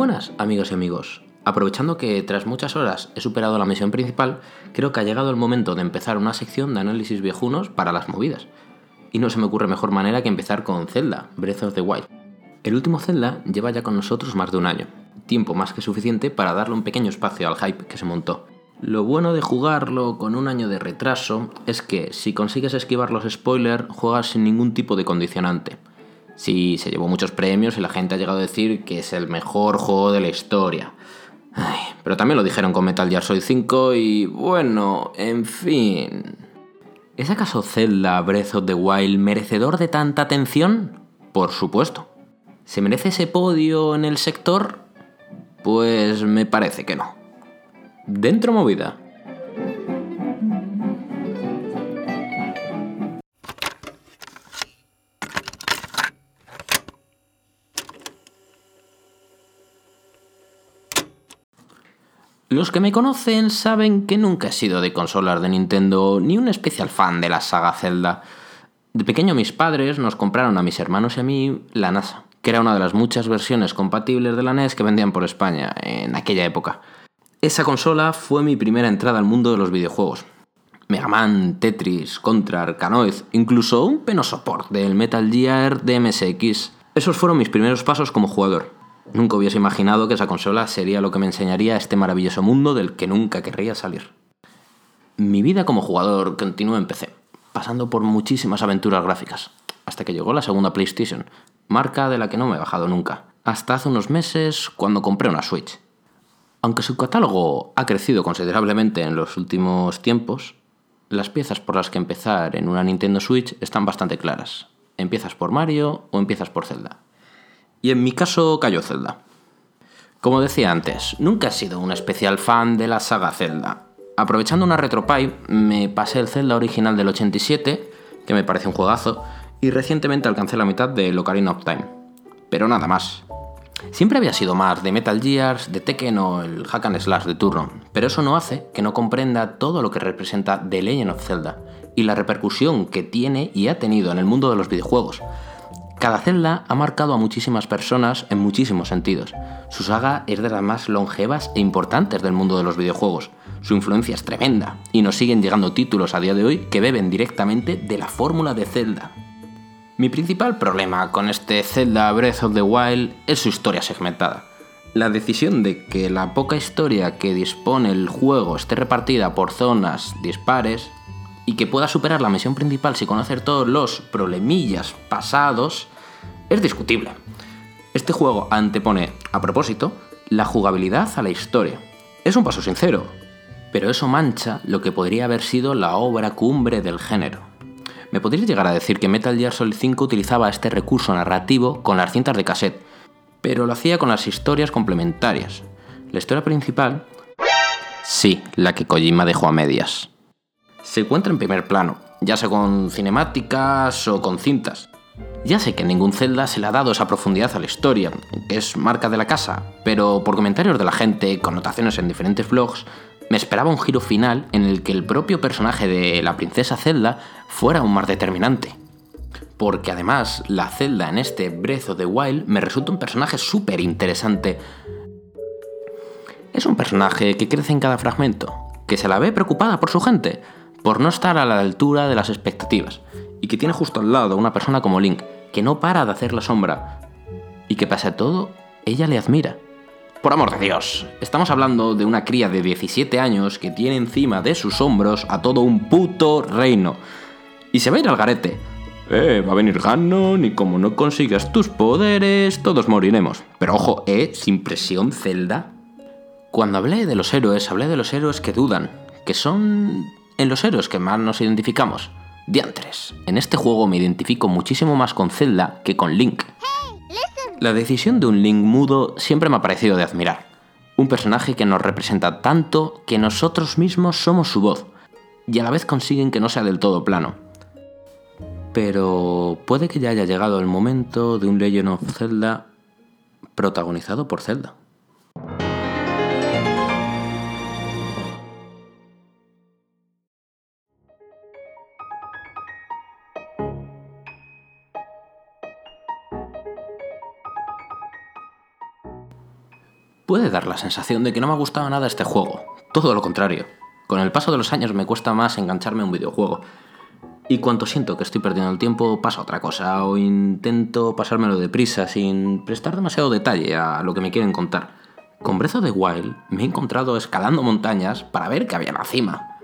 buenas, amigos y amigos. Aprovechando que tras muchas horas he superado la misión principal, creo que ha llegado el momento de empezar una sección de análisis viejunos para las movidas. Y no se me ocurre mejor manera que empezar con Zelda, Breath of the Wild. El último Zelda lleva ya con nosotros más de un año, tiempo más que suficiente para darle un pequeño espacio al hype que se montó. Lo bueno de jugarlo con un año de retraso es que si consigues esquivar los spoilers, juegas sin ningún tipo de condicionante. Sí, se llevó muchos premios y la gente ha llegado a decir que es el mejor juego de la historia. pero también lo dijeron con Metal Gear Solid 5 y bueno, en fin. ¿Es acaso Zelda Breath of the Wild merecedor de tanta atención? Por supuesto. ¿Se merece ese podio en el sector? Pues me parece que no. Dentro movida. Los que me conocen saben que nunca he sido de consolas de Nintendo ni un especial fan de la saga Zelda. De pequeño mis padres nos compraron a mis hermanos y a mí la NASA, que era una de las muchas versiones compatibles de la NES que vendían por España en aquella época. Esa consola fue mi primera entrada al mundo de los videojuegos. Mega Man, Tetris, Contra, Arkanoid, incluso un penoso port del Metal Gear de MSX. Esos fueron mis primeros pasos como jugador. Nunca hubiese imaginado que esa consola sería lo que me enseñaría este maravilloso mundo del que nunca querría salir. Mi vida como jugador continuó en PC, pasando por muchísimas aventuras gráficas, hasta que llegó la segunda PlayStation, marca de la que no me he bajado nunca, hasta hace unos meses cuando compré una Switch. Aunque su catálogo ha crecido considerablemente en los últimos tiempos, las piezas por las que empezar en una Nintendo Switch están bastante claras. Empiezas por Mario o empiezas por Zelda. Y en mi caso cayó Zelda. Como decía antes, nunca he sido un especial fan de la saga Zelda. Aprovechando una RetroPie, me pasé el Zelda original del 87, que me parece un juegazo, y recientemente alcancé la mitad de Ocarina of Time. Pero nada más. Siempre había sido más de Metal Gears, de Tekken o el Hack and Slash de turno, pero eso no hace que no comprenda todo lo que representa The Legend of Zelda y la repercusión que tiene y ha tenido en el mundo de los videojuegos. Cada Zelda ha marcado a muchísimas personas en muchísimos sentidos. Su saga es de las más longevas e importantes del mundo de los videojuegos. Su influencia es tremenda y nos siguen llegando títulos a día de hoy que beben directamente de la fórmula de Zelda. Mi principal problema con este Zelda Breath of the Wild es su historia segmentada. La decisión de que la poca historia que dispone el juego esté repartida por zonas dispares y que pueda superar la misión principal sin conocer todos los problemillas pasados es discutible. Este juego antepone, a propósito, la jugabilidad a la historia. Es un paso sincero, pero eso mancha lo que podría haber sido la obra cumbre del género. Me podrías llegar a decir que Metal Gear Solid 5 utilizaba este recurso narrativo con las cintas de cassette, pero lo hacía con las historias complementarias. La historia principal... Sí, la que Kojima dejó a medias. Se encuentra en primer plano, ya sea con cinemáticas o con cintas. Ya sé que ningún Zelda se le ha dado esa profundidad a la historia, que es marca de la casa, pero por comentarios de la gente, connotaciones en diferentes vlogs, me esperaba un giro final en el que el propio personaje de la princesa Zelda fuera un más determinante. Porque además, la Zelda en este Breath of the Wild me resulta un personaje súper interesante. Es un personaje que crece en cada fragmento, que se la ve preocupada por su gente, por no estar a la altura de las expectativas, y que tiene justo al lado una persona como Link, que no para de hacer la sombra, y que pese a todo, ella le admira. Por amor de Dios, estamos hablando de una cría de 17 años que tiene encima de sus hombros a todo un puto reino. Y se va a ir al garete. Eh, va a venir Ganon y como no consigas tus poderes, todos moriremos. Pero ojo, eh, sin presión Zelda. Cuando hablé de los héroes, hablé de los héroes que dudan, que son en los héroes que más nos identificamos. Diantres, en este juego me identifico muchísimo más con Zelda que con Link. La decisión de un Link mudo siempre me ha parecido de admirar. Un personaje que nos representa tanto que nosotros mismos somos su voz, y a la vez consiguen que no sea del todo plano. Pero puede que ya haya llegado el momento de un Legend of Zelda protagonizado por Zelda. Puede dar la sensación de que no me ha gustado nada este juego. Todo lo contrario. Con el paso de los años me cuesta más engancharme a un videojuego. Y cuanto siento que estoy perdiendo el tiempo, paso a otra cosa o intento pasármelo deprisa sin prestar demasiado detalle a lo que me quieren contar. Con Breath of the Wild me he encontrado escalando montañas para ver qué había en la cima.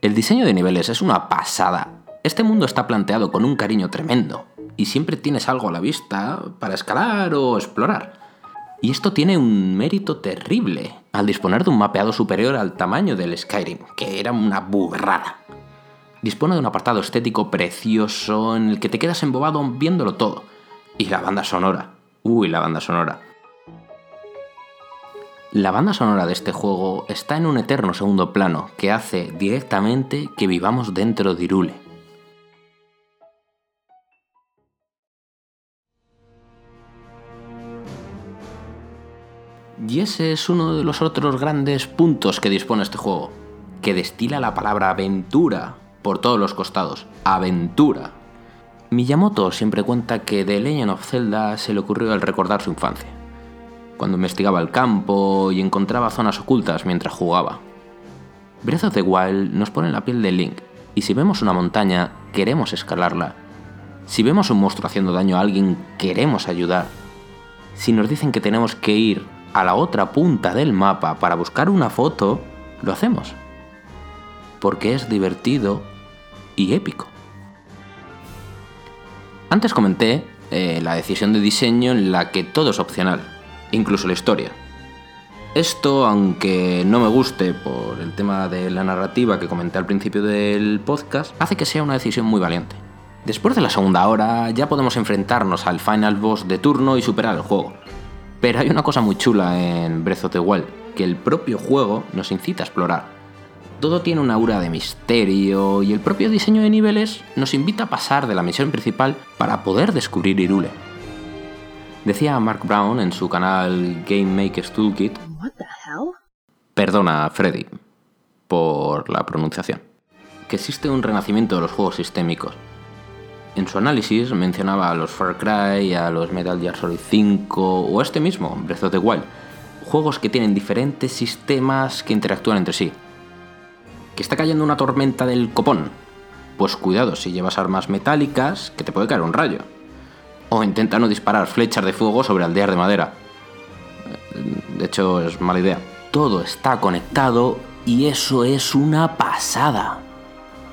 El diseño de niveles es una pasada. Este mundo está planteado con un cariño tremendo y siempre tienes algo a la vista para escalar o explorar. Y esto tiene un mérito terrible al disponer de un mapeado superior al tamaño del Skyrim, que era una burrada. Dispone de un apartado estético precioso en el que te quedas embobado viéndolo todo. Y la banda sonora. Uy, la banda sonora. La banda sonora de este juego está en un eterno segundo plano que hace directamente que vivamos dentro de Irule. Y ese es uno de los otros grandes puntos que dispone este juego, que destila la palabra aventura por todos los costados. Aventura. Miyamoto siempre cuenta que de Legend of Zelda se le ocurrió al recordar su infancia, cuando investigaba el campo y encontraba zonas ocultas mientras jugaba. Breath of the Wild nos pone la piel de Link, y si vemos una montaña, queremos escalarla. Si vemos un monstruo haciendo daño a alguien, queremos ayudar. Si nos dicen que tenemos que ir a la otra punta del mapa para buscar una foto, lo hacemos. Porque es divertido y épico. Antes comenté eh, la decisión de diseño en la que todo es opcional, incluso la historia. Esto, aunque no me guste por el tema de la narrativa que comenté al principio del podcast, hace que sea una decisión muy valiente. Después de la segunda hora ya podemos enfrentarnos al final boss de turno y superar el juego, pero hay una cosa muy chula en Breath of the Wild, que el propio juego nos incita a explorar. Todo tiene una aura de misterio y el propio diseño de niveles nos invita a pasar de la misión principal para poder descubrir Irule. Decía Mark Brown en su canal Game Maker's Toolkit. Perdona, Freddy, por la pronunciación. Que existe un renacimiento de los juegos sistémicos, en su análisis mencionaba a los Far Cry, a los Metal Gear Solid 5 o este mismo, Breath of the Wild, juegos que tienen diferentes sistemas que interactúan entre sí. ¿Que está cayendo una tormenta del copón? Pues cuidado si llevas armas metálicas, que te puede caer un rayo. O intenta no disparar flechas de fuego sobre aldeas de madera. De hecho, es mala idea. Todo está conectado y eso es una pasada.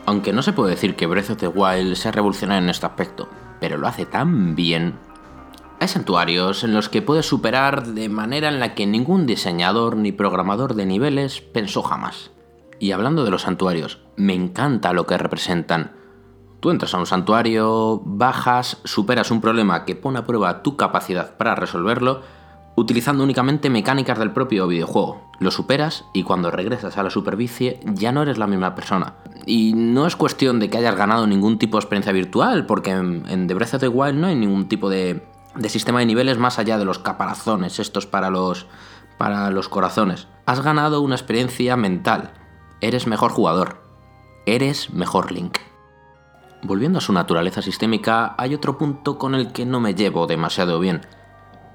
Aunque no se puede decir que Breath of the Wild sea revolucionario en este aspecto, pero lo hace tan bien. Hay santuarios en los que puedes superar de manera en la que ningún diseñador ni programador de niveles pensó jamás. Y hablando de los santuarios, me encanta lo que representan. Tú entras a un santuario, bajas, superas un problema que pone a prueba tu capacidad para resolverlo, utilizando únicamente mecánicas del propio videojuego. Lo superas y cuando regresas a la superficie ya no eres la misma persona. Y no es cuestión de que hayas ganado ningún tipo de experiencia virtual, porque en, The Breath of the Wild no hay ningún tipo de, de sistema de niveles más allá de los caparazones, estos para los, para los corazones. Has ganado una experiencia mental. Eres mejor jugador. Eres mejor Link. Volviendo a su naturaleza sistémica, hay otro punto con el que no me llevo demasiado bien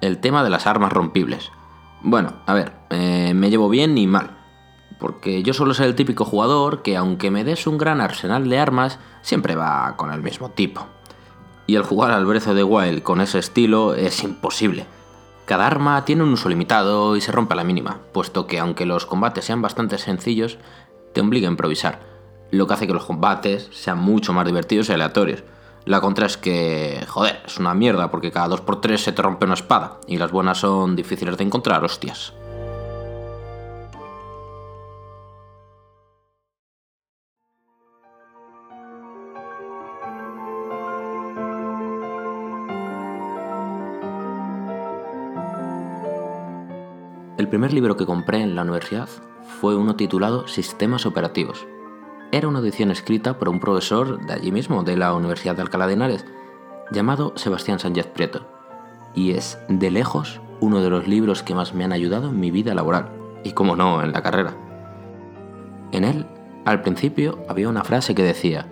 el tema de las armas rompibles. Bueno, a ver, eh, me llevo bien y mal. Porque yo suelo ser el típico jugador que aunque me des un gran arsenal de armas, siempre va con el mismo tipo. Y el jugar al Breath of the Wild con ese estilo es imposible. Cada arma tiene un uso limitado y se rompe a la mínima, puesto que aunque los combates sean bastante sencillos, te obliga a improvisar, lo que hace que los combates sean mucho más divertidos y aleatorios. La contra es que, joder, es una mierda porque cada 2x3 se te rompe una espada y las buenas son difíciles de encontrar, hostias. El primer libro que compré en la universidad fue uno titulado Sistemas Operativos, era una edición escrita por un profesor de allí mismo, de la Universidad de Alcalá de Henares, llamado Sebastián Sánchez Prieto, y es de lejos uno de los libros que más me han ayudado en mi vida laboral, y como no, en la carrera. En él, al principio, había una frase que decía,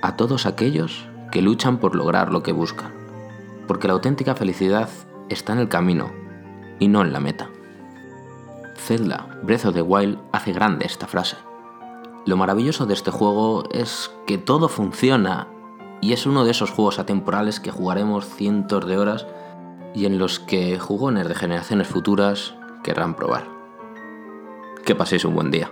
a todos aquellos que luchan por lograr lo que buscan, porque la auténtica felicidad está en el camino, y no en la meta. Zelda Breath of the Wild hace grande esta frase. Lo maravilloso de este juego es que todo funciona y es uno de esos juegos atemporales que jugaremos cientos de horas y en los que jugones de generaciones futuras querrán probar. Que paséis un buen día.